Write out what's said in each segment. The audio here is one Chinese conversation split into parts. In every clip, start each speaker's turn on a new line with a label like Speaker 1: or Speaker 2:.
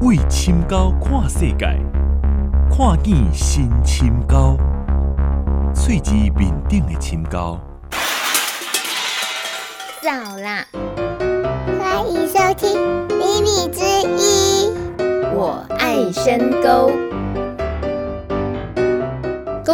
Speaker 1: 为深沟看世界，看见新深沟，喙子面顶的深沟。
Speaker 2: 早啦，欢迎收听《秘密之一》，我爱深沟。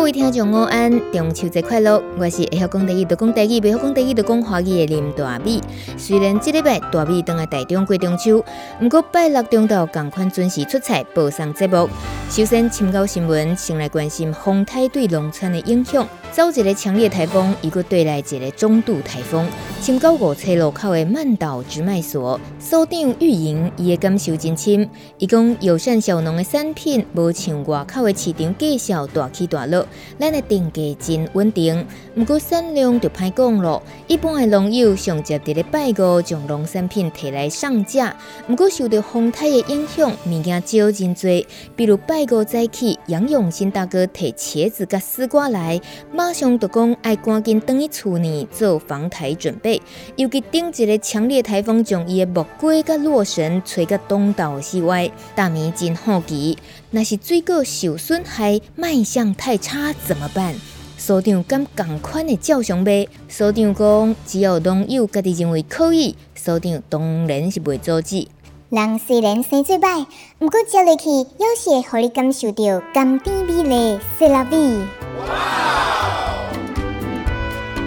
Speaker 2: 各位听众，午安，中秋节快乐！我是会晓讲台语，就讲台语，袂晓讲台语，就讲华语的林大美。虽然这礼拜大美当来台中过中秋，不过拜六中昼同款准时出菜报上节目。首先，深交新闻先来关心风台对农村的影响。走一个强烈台风，一个对来一个中度台风。深交五叉路口的万岛直卖所所长玉莹伊的感受真深，伊讲友善小农的产品无像外口的市场介绍大起大落，咱的定价真稳定。不过产量就歹讲咯，一般的农友上接伫咧拜五将农产品提来上架，不过受到风台的影响，物件少真多。比如拜五早起，杨永新大哥提茄子甲丝瓜来。马上就讲爱赶紧回去厝呢做防台准备，尤其顶一个强烈台风将伊的木瓜甲洛神吹到东倒西外，大米真好奇，若是水果受损害，卖相太差怎么办？所长敢同款的照常卖，所长讲只要农友家己认为可以，所长当然是袂阻止。人虽然生最歹，不过接落去有时会让你感受到甘甜美丽塞拉味。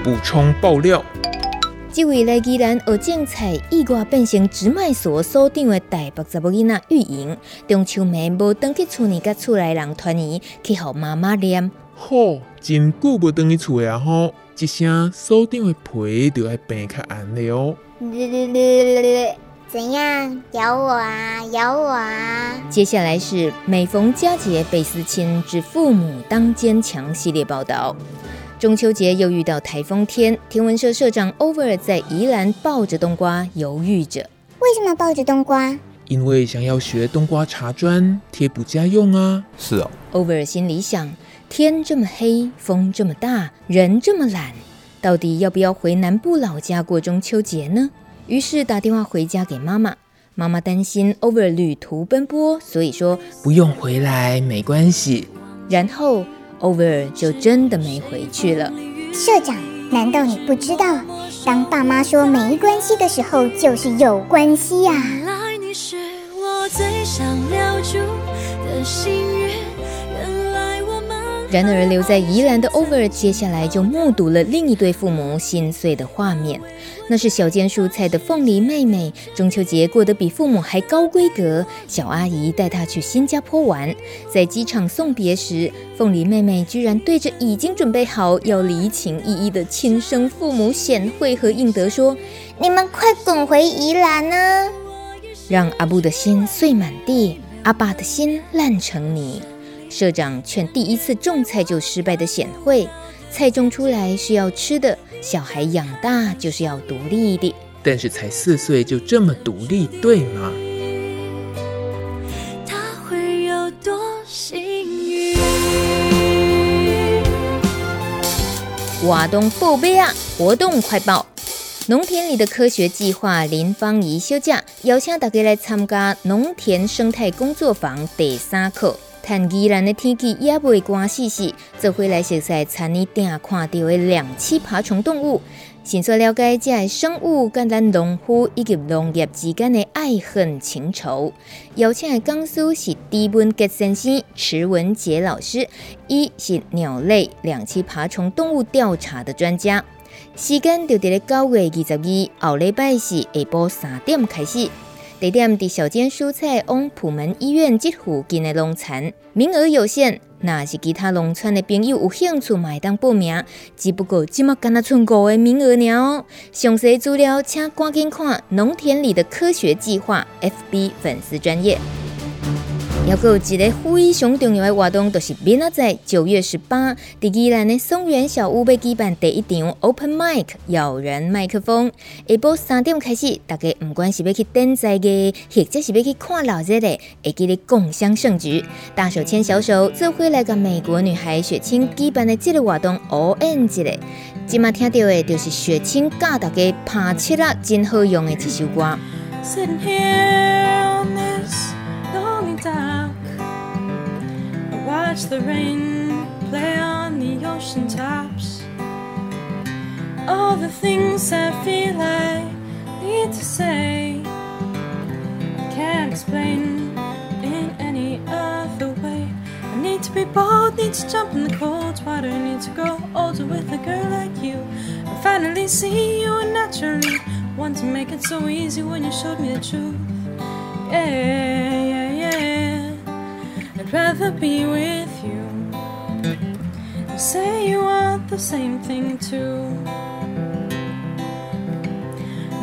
Speaker 3: 补充爆料，
Speaker 2: 这位来宜兰学种菜，意外变成直卖所所长的台北查某囡仔玉莹，中秋暝无回去厝里，甲厝内人团圆，去互妈妈念。
Speaker 3: 吼，真久无等去厝啊吼，一声所长的皮就爱变较红了哦。
Speaker 2: 怎样咬我啊？咬我啊！接下来是每逢佳节倍思亲之父母当坚强系列报道。中秋节又遇到台风天，天文社社长 Over 在宜兰抱着冬瓜犹豫着。为什么抱着冬瓜？
Speaker 3: 因为想要学冬瓜茶砖贴补家用啊。
Speaker 1: 是哦。
Speaker 2: Over 心里想：天这么黑，风这么大，人这么懒，到底要不要回南部老家过中秋节呢？于是打电话回家给妈妈。妈妈担心 Over 旅途奔波，所以说
Speaker 3: 不用回来，没关系。
Speaker 2: 然后。Over 就真的没回去了。社长，难道你不知道，当爸妈说没关系的时候，就是有关系呀？原来你是我最想留住的心愿。然而，留在宜兰的 Over 接下来就目睹了另一对父母心碎的画面。那是小间蔬菜的凤梨妹妹，中秋节过得比父母还高规格。小阿姨带她去新加坡玩，在机场送别时，凤梨妹妹居然对着已经准备好要离情依依的亲生父母显惠和应得说：“你们快滚回宜兰啊！”让阿布的心碎满地，阿爸的心烂成泥。社长劝第一次种菜就失败的显惠，菜种出来是要吃的，小孩养大就是要独立的。
Speaker 3: 但是才四岁就这么独立，对吗？
Speaker 2: 他会有多幸运？活动报备啊！活动快报：农田里的科学计划林芳仪休假邀请大家来参加农田生态工作坊第三课。看宜兰的天气也未关系时，做回来熟悉参与定看到的两栖爬虫动物，先说了解这些生物跟咱农夫以及农业之间的爱恨情仇。邀请的讲师是狄文杰先生、池文杰老师，伊是鸟类两栖爬虫动物调查的专家。时间就伫咧九月二十二后礼拜四下晡三点开始。地点伫小间蔬菜往普门医院这附近的农场，名额有限。若是其他农村的朋友有兴趣，买当报名。只不过今麦干那剩五个名额了哦。详细资料请赶紧看农田里的科学计划 FB 粉丝专业。还有一个非常重要的活动，就是明仔载九月十八，在宜兰的松原小屋要举办第一场 Open Mic 咬人麦克风。下晡三点开始，大家不管是要去点菜的，或者是要去看老热的，会记得共襄盛举，大手牵小手，做伙来个美国女孩雪清举办的这个活动 All In 一个。今麦听到的，就是雪清教大家拍七啦，真好用的一首歌。
Speaker 4: I watch the rain play on the ocean tops. All the things I feel I need to say, I can't explain in any other way. I need to be bold, need to jump in the cold water, need to grow older with a girl like you. I finally see you and naturally want to make it so easy when you showed me the truth. Yeah, yeah, yeah. I'd rather be with you. You say you want the same thing too.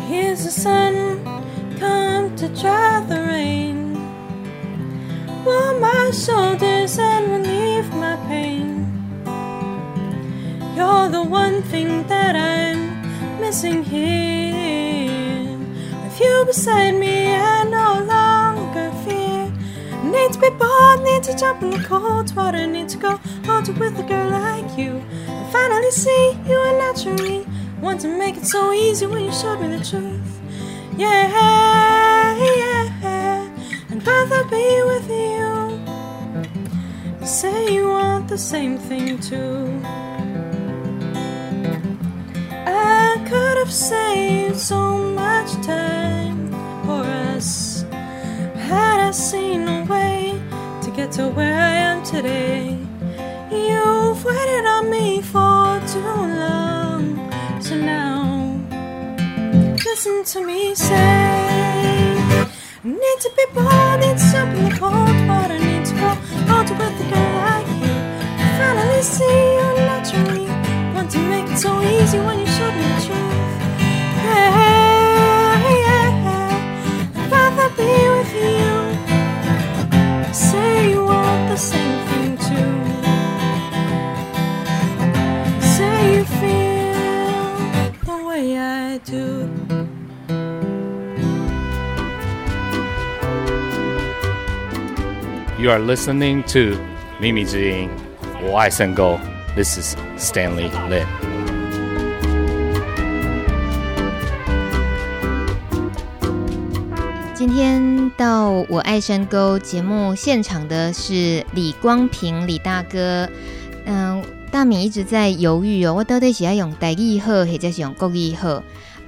Speaker 4: Here's the sun come to dry the rain. Warm my shoulders and relieve my pain. You're the one thing that I'm missing here. With you beside me, I know fear. Need to be bold, need to jump in the cold water, need to go it with a girl like you. And finally see you and naturally want to make it so easy when you showed me the truth. Yeah, yeah, I'd rather be with you. You say you want the same thing too. I could have saved so much time had I seen a way to get to where I am today. You've waited on me for too long, so now listen to me say. Need to be bold, need to jump in I need to go out with a girl like you. Finally see you naturally. Want to make it so easy when you showed me the truth. Yeah, yeah. I'd rather be the same thing too. Say you feel the way I do.
Speaker 5: You are listening to Mimi Zing, Wise and Go. This is Stanley Lin.
Speaker 2: 今天到我爱山沟节目现场的是李光平李大哥。嗯，大米一直在犹豫哦，我到底是要用台语好，或者是用国语好？啊，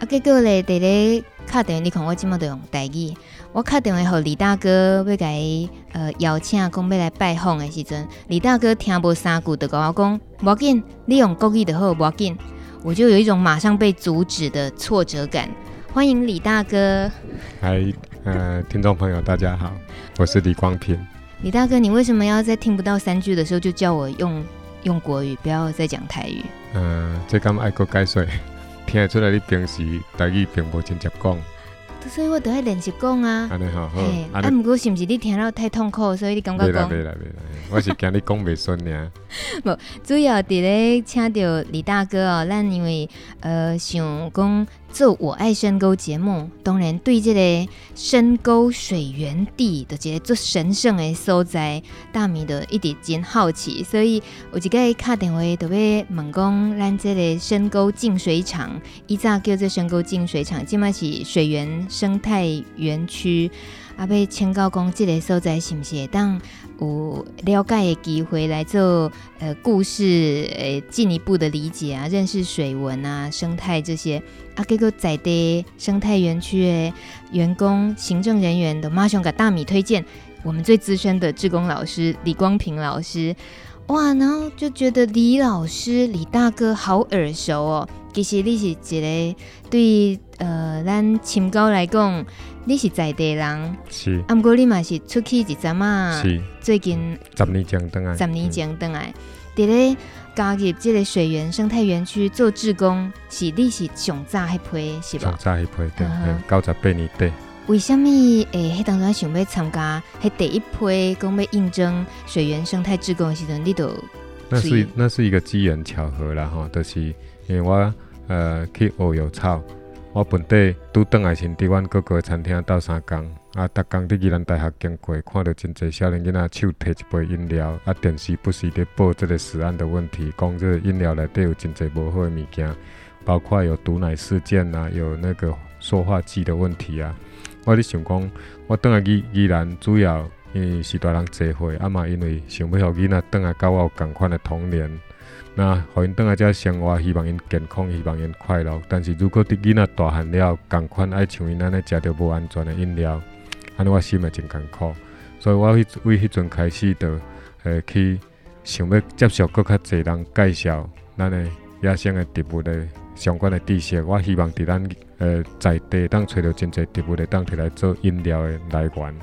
Speaker 2: 结果咧，伫咧敲电话，你看我即马都用台语。我敲电话给李大哥，要甲伊呃邀请，讲要来拜访的时阵，李大哥听无三句，就跟我讲：无要紧，你用国语就好，无要紧。我就有一种马上被阻止的挫折感。欢迎李大哥。
Speaker 6: 嗨，呃，听众朋友，大家好，我是李光平。
Speaker 2: 李大哥，你为什么要在听不到三句的时候就叫我用用国语，不要再讲台语？
Speaker 6: 嗯、呃，这敢爱国解说，听得出来你平时台语并无直接讲。
Speaker 2: 所以我都要练习讲啊。
Speaker 6: 安尼好，好。
Speaker 2: 啊，毋过是毋是你听了太痛苦，所以你感觉讲？
Speaker 6: 袂啦，袂啦，我是惊你讲袂顺尔。
Speaker 2: 无，主要伫咧请到李大哥哦，咱因为呃想讲做我爱深沟节目，当然对这个深沟水源地的这个做神圣的所在，大米的一直真好奇，所以有一个敲电话就要问讲，咱这个深沟净水厂，以前叫做深沟净水厂，即嘛是水源生态园区，啊，要请教讲这个所在是毋是会当？有了解的机会来做呃故事呃进一步的理解啊，认识水文啊、生态这些啊，结果在地生态园区的员工、行政人员都马上给大米推荐我们最资深的志工老师李光平老师，哇，然后就觉得李老师、李大哥好耳熟哦。其实你是一个对呃咱清高来讲。你是在地人，
Speaker 6: 是。
Speaker 2: 啊，毋过你嘛是出去一阵啊，是。最近
Speaker 6: 十年前回来，
Speaker 2: 十年前回来，伫咧加入即个水源生态园区做志工，是你是上早迄批是吧？
Speaker 6: 上早迄批，对，九十八年底。
Speaker 2: 为什么诶？迄当初想要参加，迄第一批讲要应征水源生态志工的时阵，你都？
Speaker 6: 那是那是一个机缘巧合啦，吼，就是因为我呃去学药草。我本地拄转来前，伫阮哥哥餐厅斗三工，啊，逐工伫宜兰大学经过，看到真侪少年囡仔手摕一杯饮料，啊，电视不时伫报这个食安的问题，讲这个饮料内底有真侪无好的物件，包括有毒奶事件啊，有那个塑化剂的问题啊。我伫想讲，我转来宜宜兰主要因为是大人聚会，啊嘛因为想要互囡仔倒来甲我有共款的童年，那互因倒来遮生活，希望因健康，希望因快乐。但是如果伫囡仔大汉了，共款爱像因安尼食着无安全的饮料，安尼我心也真艰苦。所以我迄为迄阵开始的，呃，去想要接受更较侪人介绍咱的野生的植物的相关的知识。我希望伫咱呃在地当找到真侪植物的当摕来做饮料的来源，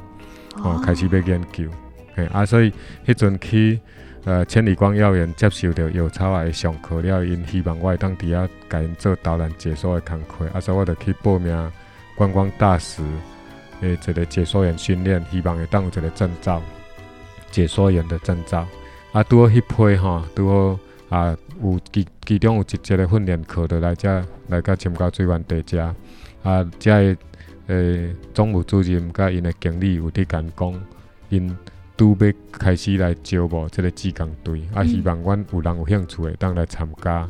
Speaker 6: 哦，开始要研究。嘿，啊，所以迄阵去呃千里光药园接受着药草的上课了，因希望我会当伫遐甲因做导览解说的工课，啊，所以我就去报名观光大使。诶，一个解说员训练，希望会当有一个证照，解说员的证照。啊，拄好迄批吼，拄好啊，有其其中有一节的训练课，就来遮来甲深沟水源地遮。啊，遮个诶总务主任甲因的经理有伫甲讲，因拄要开始来招募即个志工队，啊，希望阮有人有兴趣的当来参加。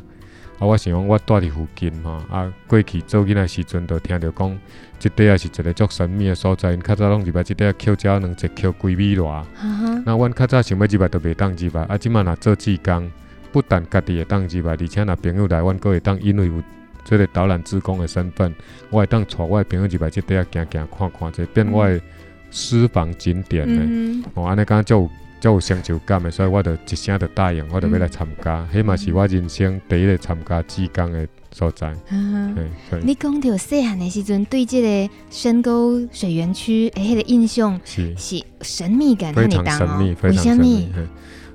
Speaker 6: 啊，我想讲，我住伫附近吼，啊，过去做囝仔时阵，就听着讲，即块也是一个足神秘诶所在。因较早拢入来即块捡只两只捡几米偌。Uh. 那阮较早想要入来，都袂当入来。啊，即满若做志工，不但家己会当入来，而且若朋友来，阮阁会当因为有即个导览志工的身份，我会当带我的朋友入来即块行行看看，者变我的私房景点呢。Mm hmm. 哦，安尼讲就。足有成就感的，所以我就一声就答应，我就要来参加。迄嘛、嗯、是我人生第一个参加志工的所在。嗯、
Speaker 2: 你讲到细汉的时阵，对这个深沟水源区的，迄个印象是是神秘感非常神秘，非常神秘。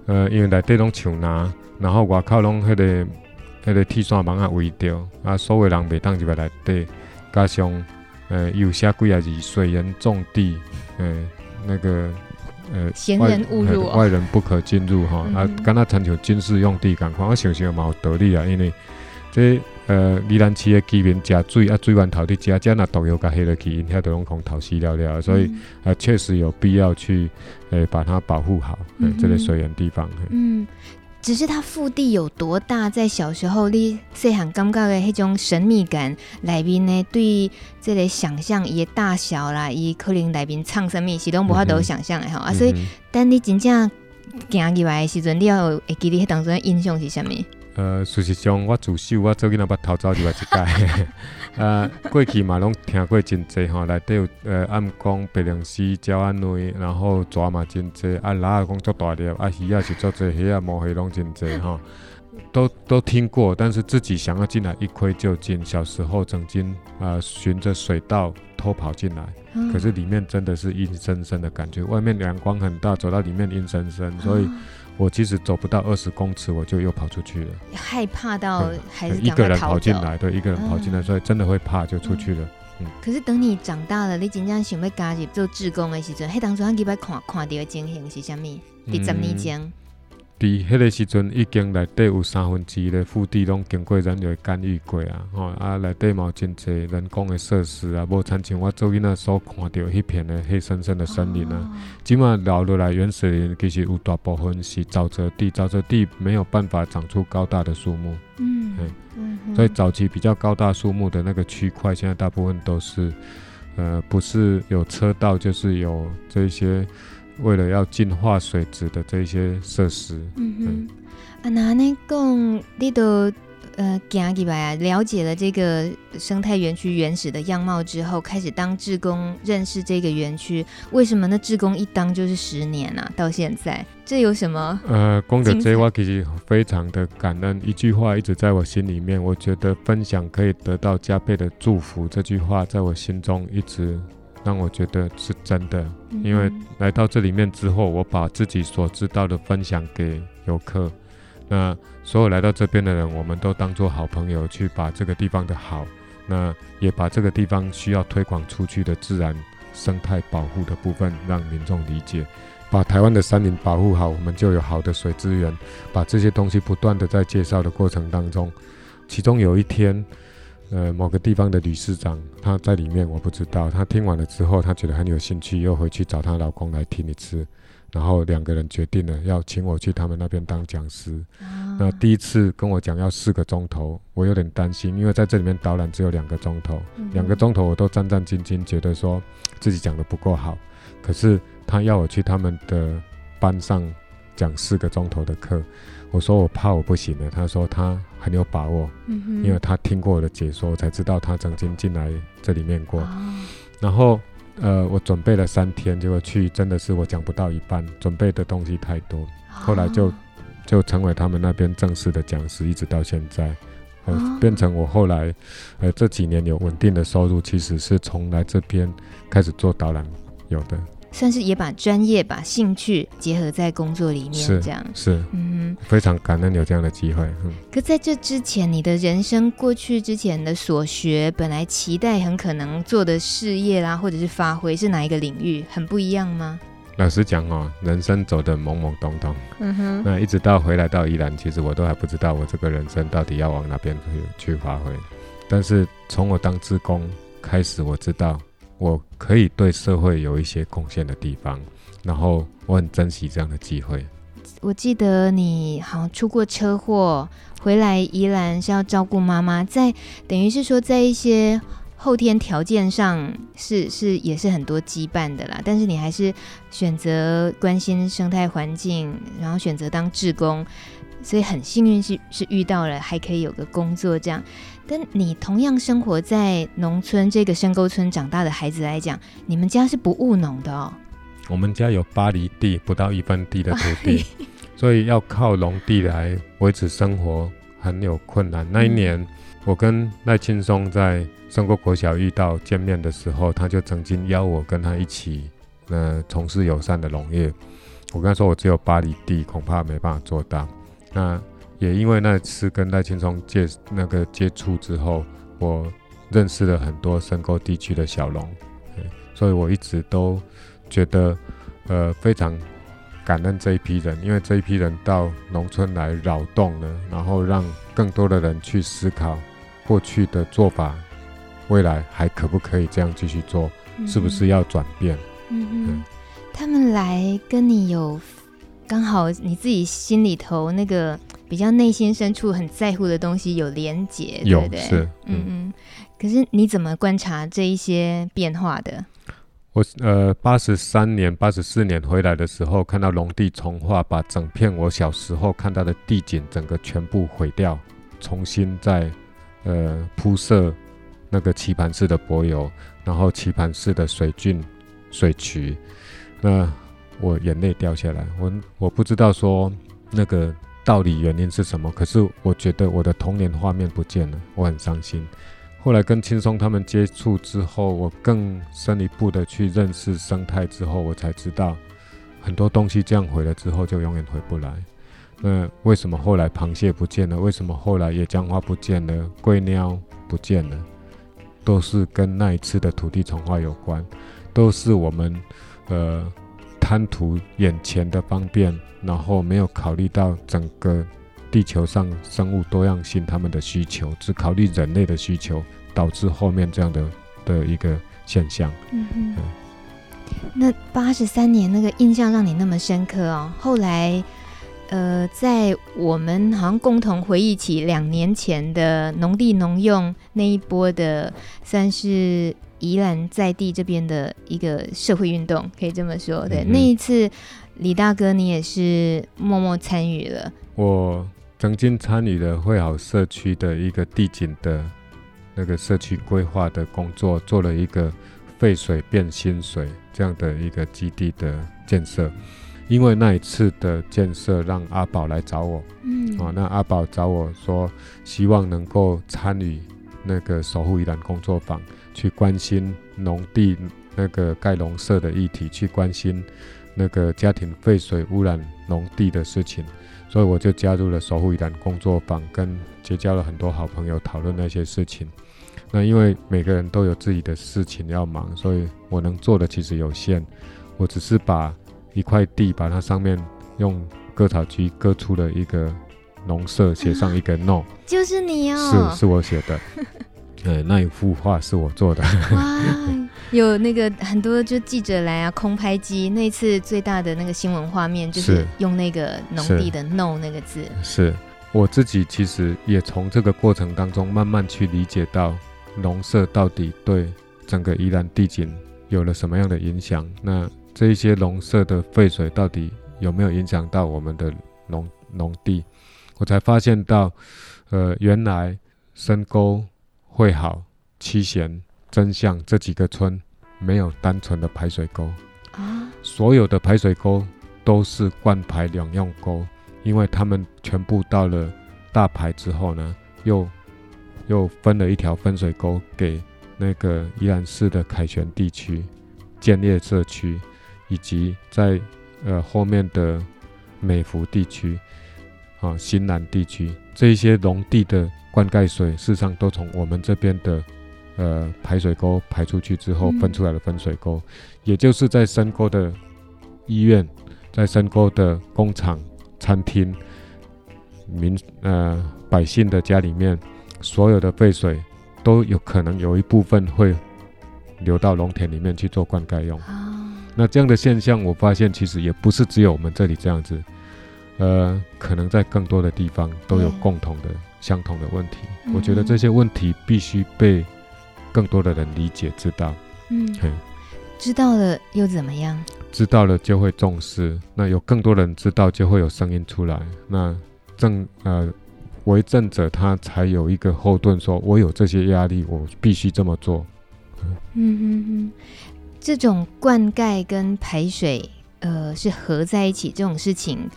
Speaker 6: 呃，因为内底拢树拿，然后外口拢迄个迄、那个铁线网啊围着，啊，所有人袂当入来内底，加上呃有写几啊是水源重地，呃那个。
Speaker 2: 呃，闲人勿入、哦
Speaker 6: 呃，外人不可进入哈。嗯、啊，敢若亲像军事用地共款，我想想嘛有道理啊。因为这呃，宜兰市的居民食水啊，水源头的食，这若毒药甲下落去，因遐都拢空头死了了。所以啊，确、实有必要去呃把它保护好，呃嗯、这个水源地方。
Speaker 2: 嗯。只是它腹地有多大，在小时候你细汉感觉的迄种神秘感内面呢，对这个想象伊的大小啦，伊可能内面唱什么，是拢无法度想象的吼、嗯、啊。所以，等你真正行入来的时阵，你要会记得迄当中的印象是啥物？
Speaker 6: 呃，事实上，我自首我做囡仔捌偷走入来一届。呃，过去嘛拢听过真济吼，内底有呃暗讲白龙溪、鸟安内，然后蛇嘛真济，啊拉讲足大粒，啊鱼也是足济，虾啊毛虾拢真济吼，都都听过，但是自己想要进来一窥究竟。小时候曾经啊循着水道偷跑进来，嗯、可是里面真的是阴森森的感觉，外面阳光很大，走到里面阴森森，所以。嗯我其实走不到二十公尺，我就又跑出去了。
Speaker 2: 害怕到还是
Speaker 6: 一个人跑进来，对，一个人跑进来，所以真的会怕，就出去了。嗯。
Speaker 2: 可是等你长大了，你真正想要加入做志工的时阵，迄当初你捌看看到的情形是啥物？第十年前。
Speaker 6: 伫迄个时阵，已经内底有三分之一的腹地拢经过人类干预过啊！吼啊，内底嘛有真侪人工的设施啊，无亲像我做囡仔所看到迄片的黑森森的森林啊。即马留落来原始林，其实有大部分是沼泽地，沼泽地没有办法长出高大的树木。嗯，嘿嗯，所以早期比较高大树木的那个区块，现在大部分都是，呃，不是有车道，就是有这些。为了要净化水质的这些设施，嗯哼，嗯
Speaker 2: 啊，那你讲你都呃行入来啊，了解了这个生态园区原始的样貌之后，开始当志工，认识这个园区，为什么呢？志工一当就是十年啊，到现在，这有什么？
Speaker 6: 呃，光着这话其实非常的感恩，一句话一直在我心里面，我觉得分享可以得到加倍的祝福，这句话在我心中一直。让我觉得是真的，因为来到这里面之后，我把自己所知道的分享给游客。那所有来到这边的人，我们都当做好朋友，去把这个地方的好，那也把这个地方需要推广出去的自然生态保护的部分，让民众理解。把台湾的山林保护好，我们就有好的水资源。把这些东西不断的在介绍的过程当中，其中有一天。呃，某个地方的理事长，他在里面，我不知道。他听完了之后，他觉得很有兴趣，又回去找她老公来听一次，然后两个人决定了要请我去他们那边当讲师。啊、那第一次跟我讲要四个钟头，我有点担心，因为在这里面导览只有两个钟头，两、个钟头我都战战兢兢，觉得说自己讲的不够好。可是他要我去他们的班上讲四个钟头的课。我说我怕我不行了，他说他很有把握，嗯、因为他听过我的解说，我才知道他曾经进来这里面过。哦、然后呃，我准备了三天，结果去真的是我讲不到一半，准备的东西太多，后来就、哦、就成为他们那边正式的讲师，一直到现在，呃哦、变成我后来呃这几年有稳定的收入，其实是从来这边开始做导览有的。
Speaker 2: 算是也把专业、把兴趣结合在工作里面，
Speaker 6: 是
Speaker 2: 这样
Speaker 6: 是，嗯，非常感恩有这样的机会。嗯，
Speaker 2: 可在这之前，你的人生过去之前的所学，本来期待很可能做的事业啦，或者是发挥，是哪一个领域？很不一样吗？
Speaker 6: 老实讲哦，人生走得懵懵懂懂，嗯哼，那一直到回来到宜兰，其实我都还不知道我这个人生到底要往哪边去去发挥。但是从我当志工开始，我知道。我可以对社会有一些贡献的地方，然后我很珍惜这样的机会。
Speaker 2: 我记得你好像出过车祸，回来宜兰是要照顾妈妈，在等于是说在一些后天条件上是是也是很多羁绊的啦，但是你还是选择关心生态环境，然后选择当志工，所以很幸运是是遇到了还可以有个工作这样。跟你同样生活在农村这个深沟村长大的孩子来讲，你们家是不务农的哦。
Speaker 6: 我们家有八里地，不到一分地的土地，所以要靠农地来维持生活很有困难。那一年，我跟赖青松在深沟国小遇到见面的时候，他就曾经邀我跟他一起，呃，从事友善的农业。我跟他说，我只有八里地，恐怕没办法做到。那也因为那次跟赖青松接那个接触之后，我认识了很多深沟地区的小龙，所以我一直都觉得呃非常感恩这一批人，因为这一批人到农村来扰动了，然后让更多的人去思考过去的做法，未来还可不可以这样继续做，嗯、是不是要转变？嗯
Speaker 2: 嗯哼，他们来跟你有刚好你自己心里头那个。比较内心深处很在乎的东西有连结，
Speaker 6: 有
Speaker 2: 对不对？
Speaker 6: 是，
Speaker 2: 嗯嗯。可是你怎么观察这一些变化的？
Speaker 6: 我呃，八十三年、八十四年回来的时候，看到农地重化，把整片我小时候看到的地景整个全部毁掉，重新再呃铺设那个棋盘式的柏油，然后棋盘式的水郡、水渠，那我眼泪掉下来。我我不知道说那个。到底原因是什么？可是我觉得我的童年画面不见了，我很伤心。后来跟轻松他们接触之后，我更深一步的去认识生态之后，我才知道很多东西这样毁了之后就永远回不来。那为什么后来螃蟹不见了？为什么后来野姜花不见了？龟鸟不见了？都是跟那一次的土地重化有关，都是我们呃。贪图眼前的方便，然后没有考虑到整个地球上生物多样性他们的需求，只考虑人类的需求，导致后面这样的的一个现象。嗯哼。嗯，
Speaker 2: 那八十三年那个印象让你那么深刻哦？后来，呃，在我们好像共同回忆起两年前的农地农用那一波的，算是。宜兰在地这边的一个社会运动，可以这么说。对，嗯、那一次，李大哥你也是默默参与了。
Speaker 6: 我曾经参与了惠好社区的一个地景的那个社区规划的工作，做了一个废水变新水这样的一个基地的建设。因为那一次的建设，让阿宝来找我。嗯，哦，那阿宝找我说，希望能够参与那个守护宜兰工作坊。去关心农地那个盖农舍的议题，去关心那个家庭废水污染农地的事情，所以我就加入了守护宜兰工作坊，跟结交了很多好朋友讨论那些事情。那因为每个人都有自己的事情要忙，所以我能做的其实有限。我只是把一块地，把它上面用割草机割出了一个农舍，写上一个 “no”，
Speaker 2: 就是你哦，
Speaker 6: 是是我写的。呃，那一幅画是我做的。哇，
Speaker 2: 有那个很多就记者来啊，空拍机。那次最大的那个新闻画面就是用那个农地的 “no” 那个字。
Speaker 6: 是，我自己其实也从这个过程当中慢慢去理解到农舍到底对整个宜兰地景有了什么样的影响？那这一些农舍的废水到底有没有影响到我们的农农地？我才发现到，呃，原来深沟、会好、七贤、真相这几个村没有单纯的排水沟啊，所有的排水沟都是灌排两用沟，因为他们全部到了大排之后呢，又又分了一条分水沟给那个宜兰市的凯旋地区、建业社区，以及在呃后面的美孚地区。啊，新南地区这一些农地的灌溉水，事实上都从我们这边的呃排水沟排出去之后分出来的分水沟，嗯、也就是在深沟的医院、在深沟的工厂、餐厅、民呃百姓的家里面，所有的废水都有可能有一部分会流到农田里面去做灌溉用。哦、那这样的现象，我发现其实也不是只有我们这里这样子。呃，可能在更多的地方都有共同的、相同的问题。嗯、我觉得这些问题必须被更多的人理解、知道。嗯，
Speaker 2: 知道了又怎么样？
Speaker 6: 知道了就会重视。那有更多人知道，就会有声音出来。那正呃，为政者他才有一个后盾，说我有这些压力，我必须这么做。
Speaker 2: 嗯嗯嗯，这种灌溉跟排水，呃，是合在一起这种事情。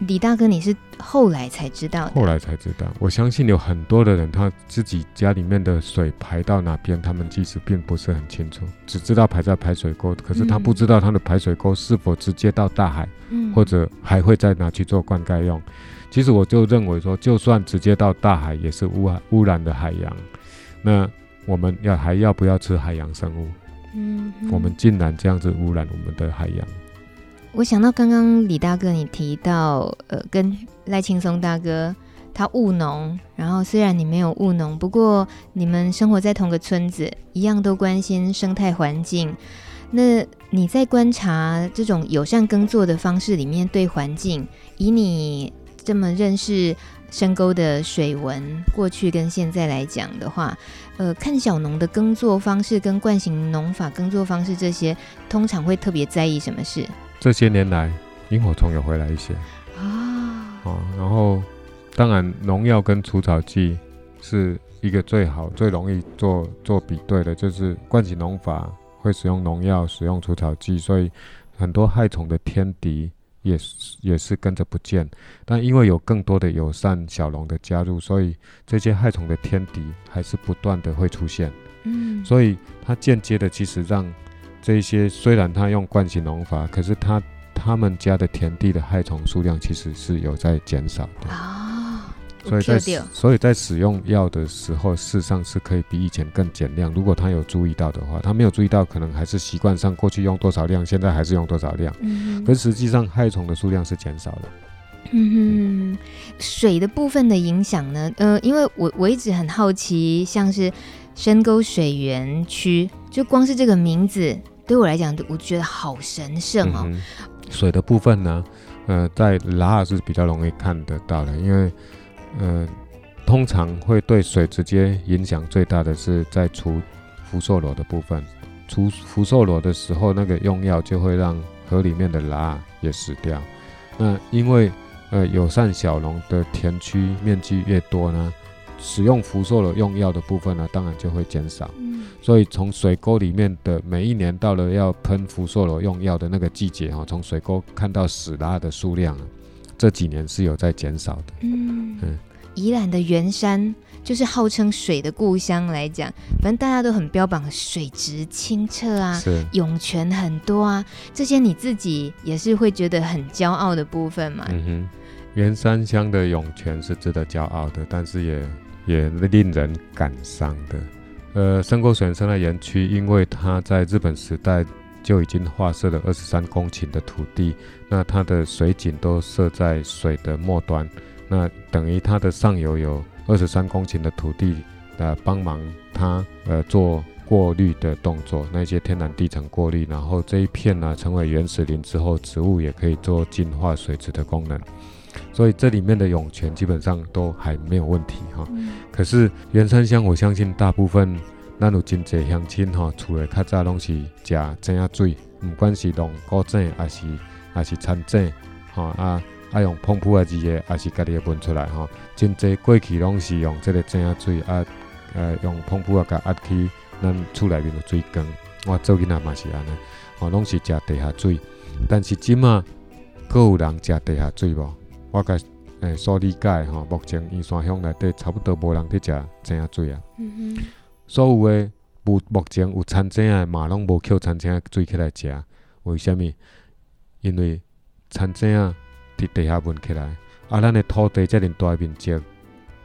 Speaker 2: 李大哥，你是后来才知道的？
Speaker 6: 后来才知道。我相信有很多的人，他自己家里面的水排到哪边，他们其实并不是很清楚，只知道排在排水沟，可是他不知道他的排水沟是否直接到大海，嗯、或者还会再拿去做灌溉用。其实我就认为说，就算直接到大海，也是污污染的海洋。那我们要还要不要吃海洋生物？嗯，我们竟然这样子污染我们的海洋。
Speaker 2: 我想到刚刚李大哥你提到，呃，跟赖青松大哥他务农，然后虽然你没有务农，不过你们生活在同个村子，一样都关心生态环境。那你在观察这种友善耕作的方式里面，对环境，以你这么认识深沟的水文，过去跟现在来讲的话，呃，看小农的耕作方式跟惯行农法耕作方式这些，通常会特别在意什么事？
Speaker 6: 这些年来，萤火虫有回来一些啊，哦，然后当然农药跟除草剂是一个最好、最容易做做比对的，就是惯行农法会使用农药、使用除草剂，所以很多害虫的天敌也是也是跟着不见。但因为有更多的友善小龙的加入，所以这些害虫的天敌还是不断的会出现。嗯，所以它间接的其实让。这一些虽然他用惯性农法，可是他他们家的田地的害虫数量其实是有在减少的啊。所以在所以在使用药的时候，事实上是可以比以前更减量。如果他有注意到的话，他没有注意到，可能还是习惯上过去用多少量，现在还是用多少量。嗯，可是实际上害虫的数量是减少的。
Speaker 2: 嗯哼，水的部分的影响呢？呃，因为我我一直很好奇，像是深沟水源区，就光是这个名字。对我来讲，我觉得好神圣哦。
Speaker 6: 水的部分呢，呃，在拉是比较容易看得到的，因为呃，通常会对水直接影响最大的是在除福寿螺的部分。除福寿螺的时候，那个用药就会让河里面的拉也死掉。那因为呃友善小龙的田区面积越多呢，使用福寿螺用药的部分呢，当然就会减少。所以从水沟里面的每一年到了要喷福寿螺用药的那个季节哈，从水沟看到死拉的数量，这几年是有在减少的。嗯，嗯，
Speaker 2: 宜兰的员山就是号称水的故乡来讲，反正大家都很标榜水质清澈啊，是涌泉很多啊，这些你自己也是会觉得很骄傲的部分嘛。嗯哼，
Speaker 6: 元山乡的涌泉是值得骄傲的，但是也也令人感伤的。呃，深沟水生态园区，因为它在日本时代就已经划设了二十三公顷的土地，那它的水井都设在水的末端，那等于它的上游有二十三公顷的土地来帮忙它呃做过滤的动作，那些天然地层过滤，然后这一片呢成为原始林之后，植物也可以做净化水质的功能。所以这里面的涌泉基本上都还没有问题哈，嗯、可是员山乡我相信大部分咱有真济乡亲吼，厝诶较早拢是食井仔水，不管是用古井，还是还是餐井，吼啊啊用澎湃啊字个，还是家己诶闻出来吼，真济过去拢是用这个井仔水啊，呃用澎湃啊甲压去咱厝内面的水缸。我做囡仔嘛是安尼，吼拢是食地下水，但是即马阁有人食地下水无？我甲诶所理解吼，目前燕山乡内底差不多无人伫食井仔水啊。嗯哼。所有诶目目前有田井诶嘛，拢无抾田井诶水起来食。为虾米？因为田井啊伫地下问起来，啊，咱诶土地遮尔大面积，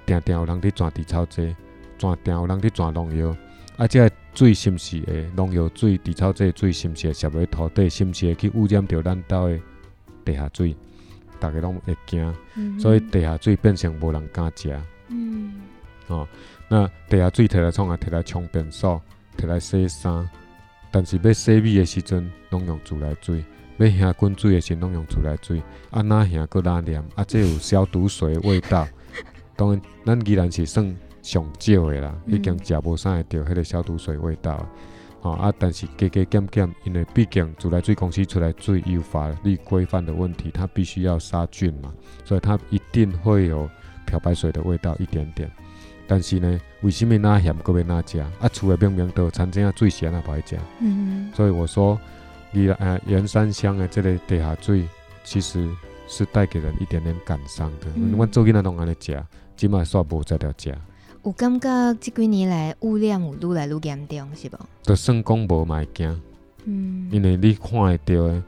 Speaker 6: 定定有人伫钻地草剂，钻定有人伫钻农药。啊，即个水是毋是会农药水、地草剂水，是毋是会渗入土地，是毋是会去污染着咱兜诶地下水？逐个拢会惊，嗯、所以地下水变成无人敢食。嗯。哦。那地下水摕来创啊？摕来冲便所，摕来洗衫。但是要洗米的时阵，拢用自来水；要下滚水的时阵，拢用自来水。啊，哪下搁哪念？啊，这有消毒水的味道。当然，咱依然是算上少的啦，已经食无啥会着迄个消毒水味道。哦啊，但是加加减减，因为毕竟自来水公司出来水有法律规范的问题，它必须要杀菌嘛，所以它一定会有漂白水的味道一点点。但是呢，为什么那咸个要那食？啊，厝诶明明都餐厅啊水咸啊，不爱加。嗯哼。所以我说，你呃员山乡的这个地下水，其实是带给人一点点感伤的。嗯。阮做囡仔拢安尼食，即卖煞无再条食。
Speaker 2: 有感觉这几年来污染有愈来愈严重，是不？
Speaker 6: 都算讲无卖惊。嗯。因为你看会到的，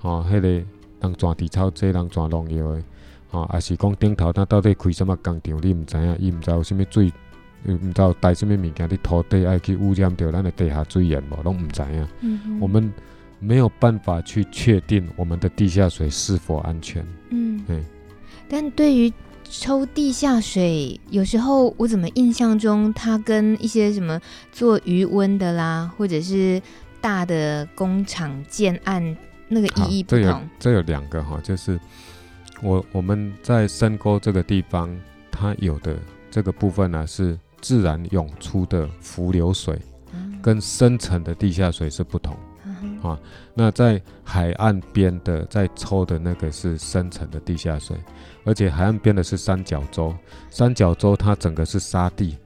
Speaker 6: 吼，迄个人钻地草剂，人钻农药的。吼、哦，也是讲顶头，他到底开什么工厂，你毋知影，伊毋知有啥物水，毋知有带什么物件，伫土地爱去污染着咱的地下水源无，拢毋知影。嗯。我们没有办法去确定我们的地下水是否安全。嗯。嘿
Speaker 2: 但对于抽地下水，有时候我怎么印象中，它跟一些什么做余温的啦，或者是大的工厂建案那个意义不同。这有
Speaker 6: 这有两个哈，就是。我我们在深沟这个地方，它有的这个部分呢、啊、是自然涌出的浮流水，跟深层的地下水是不同。啊，那在海岸边的在抽的那个是深层的地下水，而且海岸边的是三角洲，三角洲它整个是沙地，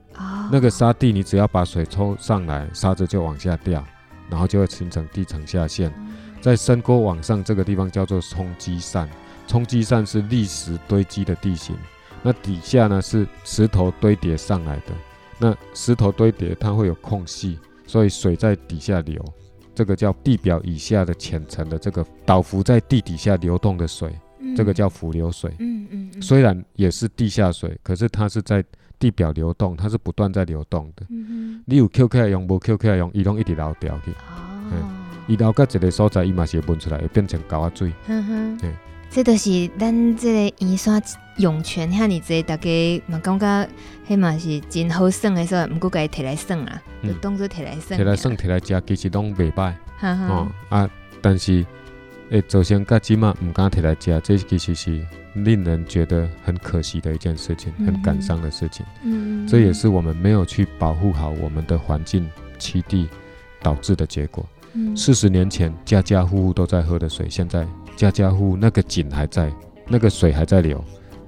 Speaker 6: 那个沙地你只要把水抽上来，沙子就往下掉，然后就会形成地层下陷。在深沟往上这个地方叫做冲积扇。冲积扇是砾石堆积的地形，那底下呢是石头堆叠上来的。那石头堆叠它会有空隙，所以水在底下流，这个叫地表以下的浅层的这个倒伏在地底下流动的水，嗯、这个叫浮流水。嗯嗯嗯、虽然也是地下水，可是它是在地表流动，它是不断在流动的。嗯、哼你有 Q 起来用，无 Q 起来用，伊拢一直流掉去。哦。伊流到一个所在，伊嘛是会闻出来，会变成高仔水。嗯哼。嗯
Speaker 2: 这都是咱这个员山涌泉遐尔济，大家嘛感觉迄嘛是真好耍的，所以毋过家摕来耍啊，嗯、就当做摕来耍。
Speaker 6: 摕来耍，摕来食，其实拢袂歹。哦啊，但是诶，造成甲即嘛毋敢摕来食，这其实是令人觉得很可惜的一件事情，很感伤的事情。嗯，这也是我们没有去保护好我们的环境、栖地导致的结果。嗯，四十年前家家户户都在喝的水，现在。家家户户那个井还在，那个水还在流，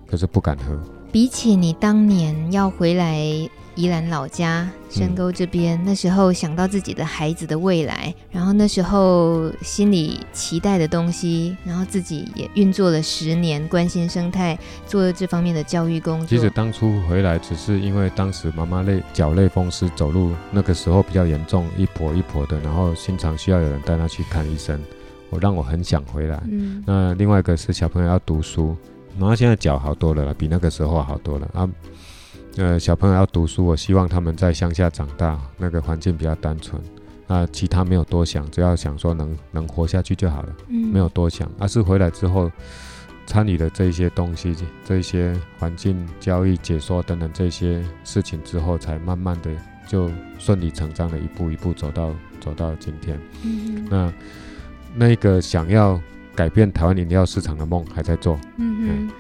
Speaker 6: 可是不敢喝。
Speaker 2: 比起你当年要回来宜兰老家深沟这边，嗯、那时候想到自己的孩子的未来，然后那时候心里期待的东西，然后自己也运作了十年，关心生态，做了这方面的教育工作。
Speaker 6: 其实当初回来只是因为当时妈妈累脚类风湿，走路那个时候比较严重，一跛一跛的，然后经常需要有人带她去看医生。我让我很想回来。嗯，那另外一个是小朋友要读书，妈妈现在脚好多了啦，比那个时候好多了啊。呃，小朋友要读书，我希望他们在乡下长大，那个环境比较单纯。啊，其他没有多想，只要想说能能活下去就好了。嗯，没有多想。而、啊、是回来之后参与了这些东西，这些环境交易、解说等等这些事情之后，才慢慢的就顺理成章的一步一步走到走到今天。嗯，那。那个想要改变台湾饮料市场的梦还在做，嗯哼。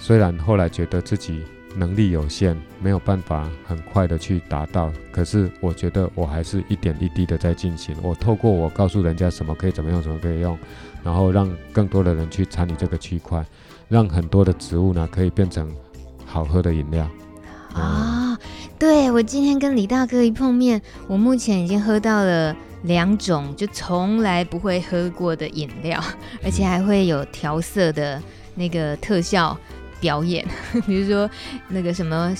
Speaker 6: 虽然后来觉得自己能力有限，没有办法很快的去达到。可是我觉得我还是一点一滴的在进行。我透过我告诉人家什么可以怎么用，什么可以用，然后让更多的人去参与这个区块，让很多的植物呢可以变成好喝的饮料。
Speaker 2: 啊、对，我今天跟李大哥一碰面，我目前已经喝到了两种就从来不会喝过的饮料，而且还会有调色的那个特效。表演，比如说那个什么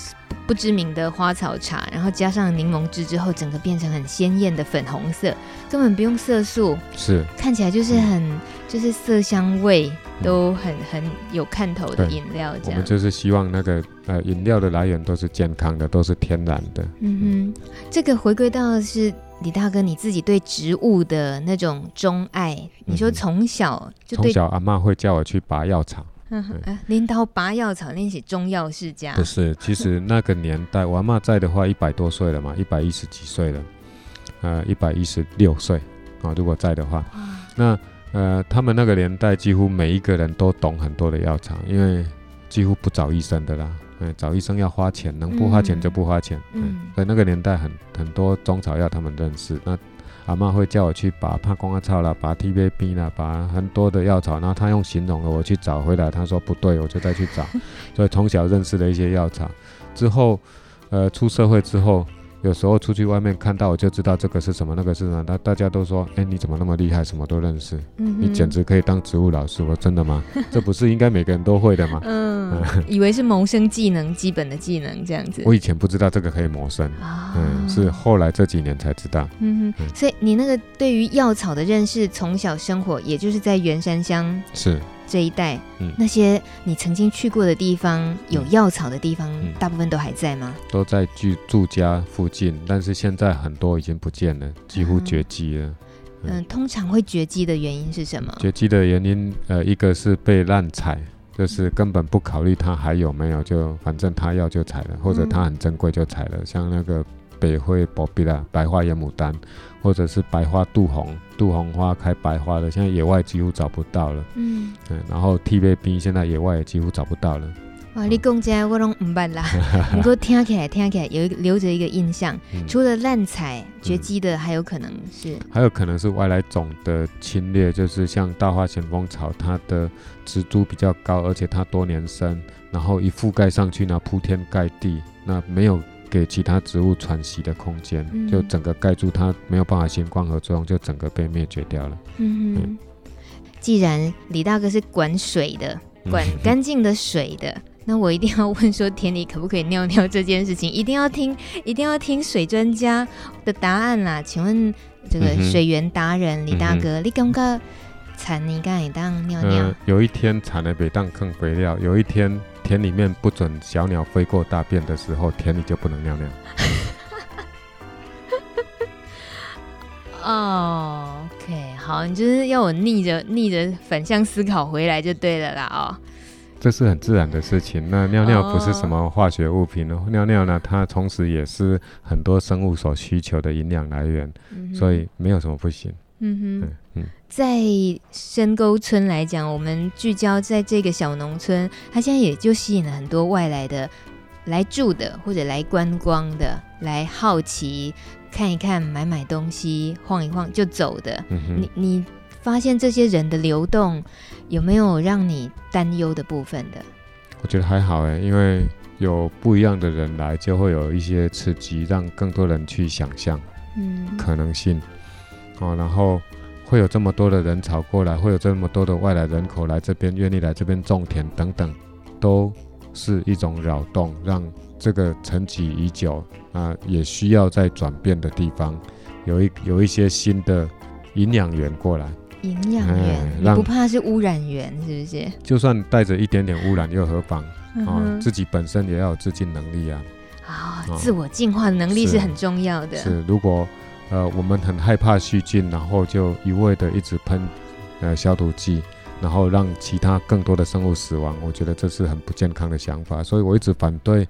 Speaker 2: 不知名的花草茶，然后加上柠檬汁之后，整个变成很鲜艳的粉红色，根本不用色素，
Speaker 6: 是
Speaker 2: 看起来就是很、嗯、就是色香味都很很有看头的饮料。这样，我
Speaker 6: 们就是希望那个呃饮料的来源都是健康的，都是天然的。
Speaker 2: 嗯哼，这个回归到是李大哥你自己对植物的那种钟爱。嗯、你说从小就对，
Speaker 6: 从小阿妈会叫我去拔药草。
Speaker 2: 嗯，拎刀拔药草，那些中药世家。
Speaker 6: 不是，其实那个年代，我阿妈在的话，一百多岁了嘛，一百一十几岁了，呃，一百一十六岁啊。如果在的话，那呃，他们那个年代几乎每一个人都懂很多的药草，因为几乎不找医生的啦。嗯，找医生要花钱，能不花钱就不花钱。嗯，嗯，所以那个年代很很多中草药他们认识。那阿妈会叫我去把怕光阿草啦，把 T V B 啦，把很多的药草，然后他用形容的我去找回来，他说不对，我就再去找，所以从小认识了一些药草，之后，呃，出社会之后。有时候出去外面看到我就知道这个是什么，那个是什么。大大家都说，哎，你怎么那么厉害，什么都认识？嗯、你简直可以当植物老师。我真的吗？这不是应该每个人都会的吗？
Speaker 2: 嗯，嗯，以为是谋生技能，基本的技能这样子。
Speaker 6: 我以前不知道这个可以谋生，哦、嗯，是后来这几年才知道。
Speaker 2: 嗯哼，所以你那个对于药草的认识，从小生活也就是在原山乡。
Speaker 6: 是。
Speaker 2: 这一带，嗯，那些你曾经去过的地方，有药草的地方，嗯，大部分都还在吗？
Speaker 6: 都在住住家附近，但是现在很多已经不见了，几乎绝迹了。
Speaker 2: 嗯，嗯，通常会绝迹的原因是什么？
Speaker 6: 绝迹的原因，呃，一个是被滥采，就是根本不考虑它还有没有，就反正它要就采了，或者它很珍贵就采了，嗯，像那个北灰宝碧啦，白花野牡丹。或者是白花杜红，杜红花开白花的，现在野外几乎找不到了。嗯，嗯，然后 TVB 现在野外也几乎找不到了。
Speaker 2: 哇，你讲这我拢唔捌啦。你说听起来听起来有留着一个印象，嗯、除了滥采绝迹的，还有可能是、嗯、
Speaker 6: 还有可能是外来种的侵略，就是像大花咸丰草，它的植株比较高，而且它多年生，然后一覆盖上去呢，铺天盖地，那没有。给其他植物喘息的空间，嗯、就整个盖住它，没有办法行光合作用，就整个被灭绝掉了。嗯，嗯，
Speaker 2: 既然李大哥是管水的，管干净的水的，嗯、那我一定要问说，田里可不可以尿尿这件事情，一定要听，一定要听水专家的答案啦。请问这个水源达人李大哥，嗯、你刚刚产你刚才当尿尿、呃？
Speaker 6: 有一天产了北当坑肥料，有一天。田里面不准小鸟飞过大便的时候，田里就不能尿尿。
Speaker 2: 哦、oh,，OK，好，你就是要我逆着逆着反向思考回来就对了啦，哦。
Speaker 6: 这是很自然的事情。那尿尿不是什么化学物品哦，oh. 尿尿呢，它同时也是很多生物所需求的营养来源，mm hmm. 所以没有什么不行。嗯哼，
Speaker 2: 在深沟村来讲，我们聚焦在这个小农村，它现在也就吸引了很多外来的来住的，或者来观光的，来好奇看一看、买买东西、晃一晃就走的。你你发现这些人的流动，有没有让你担忧的部分的？
Speaker 6: 我觉得还好哎，因为有不一样的人来，就会有一些刺激，让更多人去想象，嗯，可能性。哦，然后会有这么多的人潮过来，会有这么多的外来人口来这边，愿意来这边种田等等，都是一种扰动，让这个沉寂已久啊、呃，也需要在转变的地方，有一有一些新的营养源过来。
Speaker 2: 营养源，你不怕是污染源是不是？
Speaker 6: 就算带着一点点污染又何妨？嗯、哦，自己本身也要有自净能力啊。
Speaker 2: 啊、哦，自我净化的能力是很重要的。
Speaker 6: 是，是如果。呃，我们很害怕细菌，然后就一味的一直喷呃消毒剂，然后让其他更多的生物死亡。我觉得这是很不健康的想法，所以我一直反对。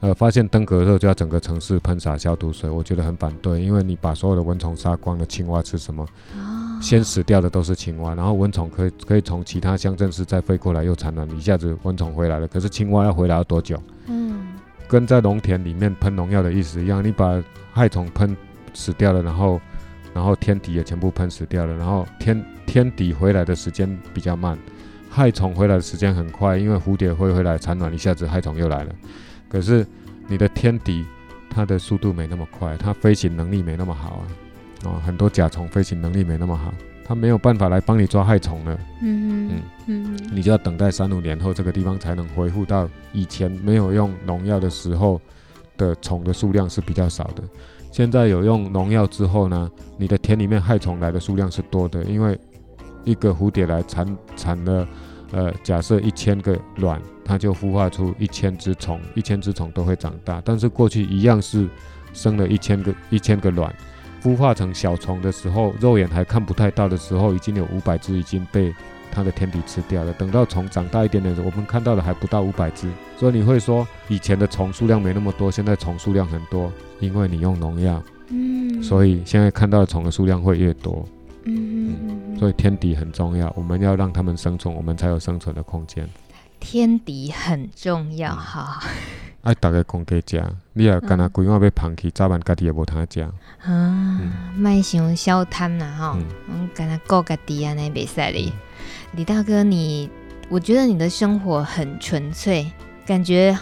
Speaker 6: 呃，发现登革热就要整个城市喷洒消毒水，我觉得很反对，因为你把所有的蚊虫杀光了，青蛙吃什么？哦、先死掉的都是青蛙，然后蚊虫可以可以从其他乡镇市再飞过来又产卵，一下子蚊虫回来了，可是青蛙要回来要多久？嗯。跟在农田里面喷农药的意思一样，你把害虫喷死掉了，然后然后天敌也全部喷死掉了，然后天天敌回来的时间比较慢，害虫回来的时间很快，因为蝴蝶会回来产卵，一下子害虫又来了。可是你的天敌它的速度没那么快，它飞行能力没那么好啊，哦，很多甲虫飞行能力没那么好。他没有办法来帮你抓害虫了，嗯嗯嗯，你就要等待三五年后，这个地方才能恢复到以前没有用农药的时候的虫的数量是比较少的。现在有用农药之后呢，你的田里面害虫来的数量是多的，因为一个蝴蝶来产产了，呃，假设一千个卵，它就孵化出一千只虫，一千只虫都会长大，但是过去一样是生了一千个一千个卵。孵化成小虫的时候，肉眼还看不太到的时候，已经有五百只已经被它的天敌吃掉了。等到虫长大一点点，我们看到的还不到五百只。所以你会说，以前的虫数量没那么多，现在虫数量很多，因为你用农药。嗯。所以现在看到的虫的数量会越多。嗯，嗯。所以天敌很重要，我们要让它们生存，我们才有生存的空间。
Speaker 2: 天敌很重要，哈。
Speaker 6: 爱大家公家食，你也干那规碗要放弃，早晚家己也无通食。
Speaker 2: 啊，卖想小贪啦吼，嗯，干那顾家己安尼袂使哩。李大哥，你我觉得你的生活很纯粹，感觉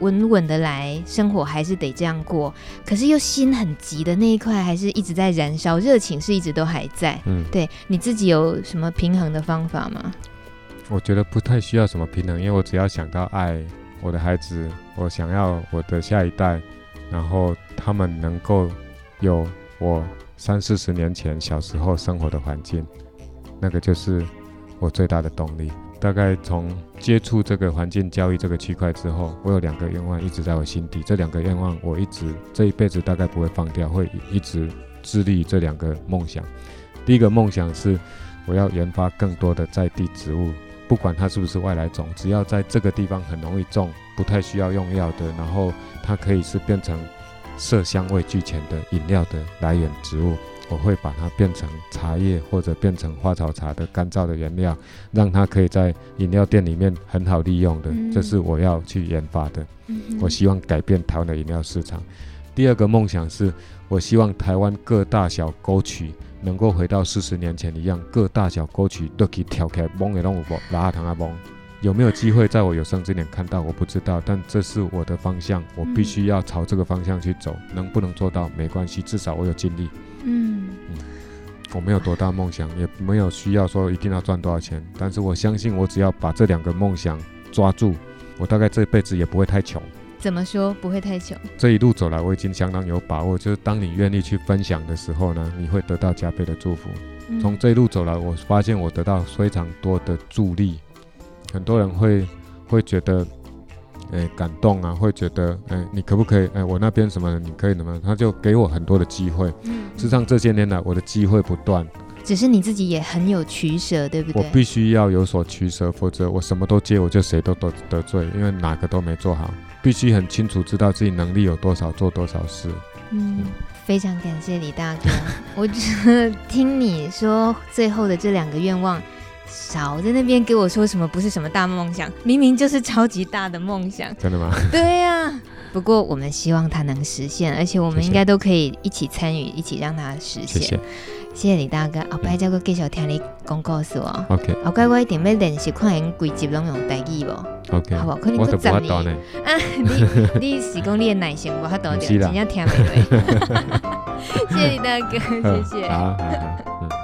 Speaker 2: 稳稳的来，生活还是得这样过。可是又心很急的那一块，还是一直在燃烧，热情是一直都还在。嗯，对，你自己有什么平衡的方法吗？
Speaker 6: 我觉得不太需要什么平衡，因为我只要想到爱。我的孩子，我想要我的下一代，然后他们能够有我三四十年前小时候生活的环境，那个就是我最大的动力。大概从接触这个环境交易这个区块之后，我有两个愿望一直在我心底，这两个愿望我一直这一辈子大概不会放掉，会一直致力于这两个梦想。第一个梦想是我要研发更多的在地植物。不管它是不是外来种，只要在这个地方很容易种，不太需要用药的，然后它可以是变成色香味俱全的饮料的来源植物，我会把它变成茶叶或者变成花草茶的干燥的原料，让它可以在饮料店里面很好利用的，这是我要去研发的。我希望改变台湾的饮料市场。第二个梦想是，我希望台湾各大小沟渠。能够回到四十年前一样，各大小沟渠都可以挑开，蒙也弄不拉糖啊蒙。有没有机会在我有生之年看到？我不知道，但这是我的方向，我必须要朝这个方向去走。能不能做到没关系，至少我有尽力。嗯嗯，我没有多大梦想，也没有需要说一定要赚多少钱，但是我相信，我只要把这两个梦想抓住，我大概这辈子也不会太穷。
Speaker 2: 怎么说不会太穷？
Speaker 6: 这一路走来，我已经相当有把握。就是当你愿意去分享的时候呢，你会得到加倍的祝福。嗯、从这一路走来，我发现我得到非常多的助力。很多人会会觉得，哎，感动啊，会觉得，哎，你可不可以？哎，我那边什么，你可以怎么？他就给我很多的机会。嗯，事实上这些年来，我的机会不断。
Speaker 2: 只是你自己也很有取舍，对不对？
Speaker 6: 我必须要有所取舍，否则我什么都接，我就谁都得得罪，因为哪个都没做好。必须很清楚知道自己能力有多少，做多少事。
Speaker 2: 嗯，嗯，非常感谢李大哥。我觉得 听你说最后的这两个愿望，少在那边给我说什么不是什么大梦想，明明就是超级大的梦想。
Speaker 6: 真的吗？
Speaker 2: 对呀、啊。不过我们希望它能实现，而且我们应该都可以一起参与，一起让它实现。谢谢。谢谢李大哥，后摆再搁继续听你讲故事哦。OK，后摆我一定要练习看因规集拢用台语无？OK，好不好？可能不十年啊，你 你是讲你的耐心无？他多点，真正听不对。谢谢李大哥，谢谢。好，好，好。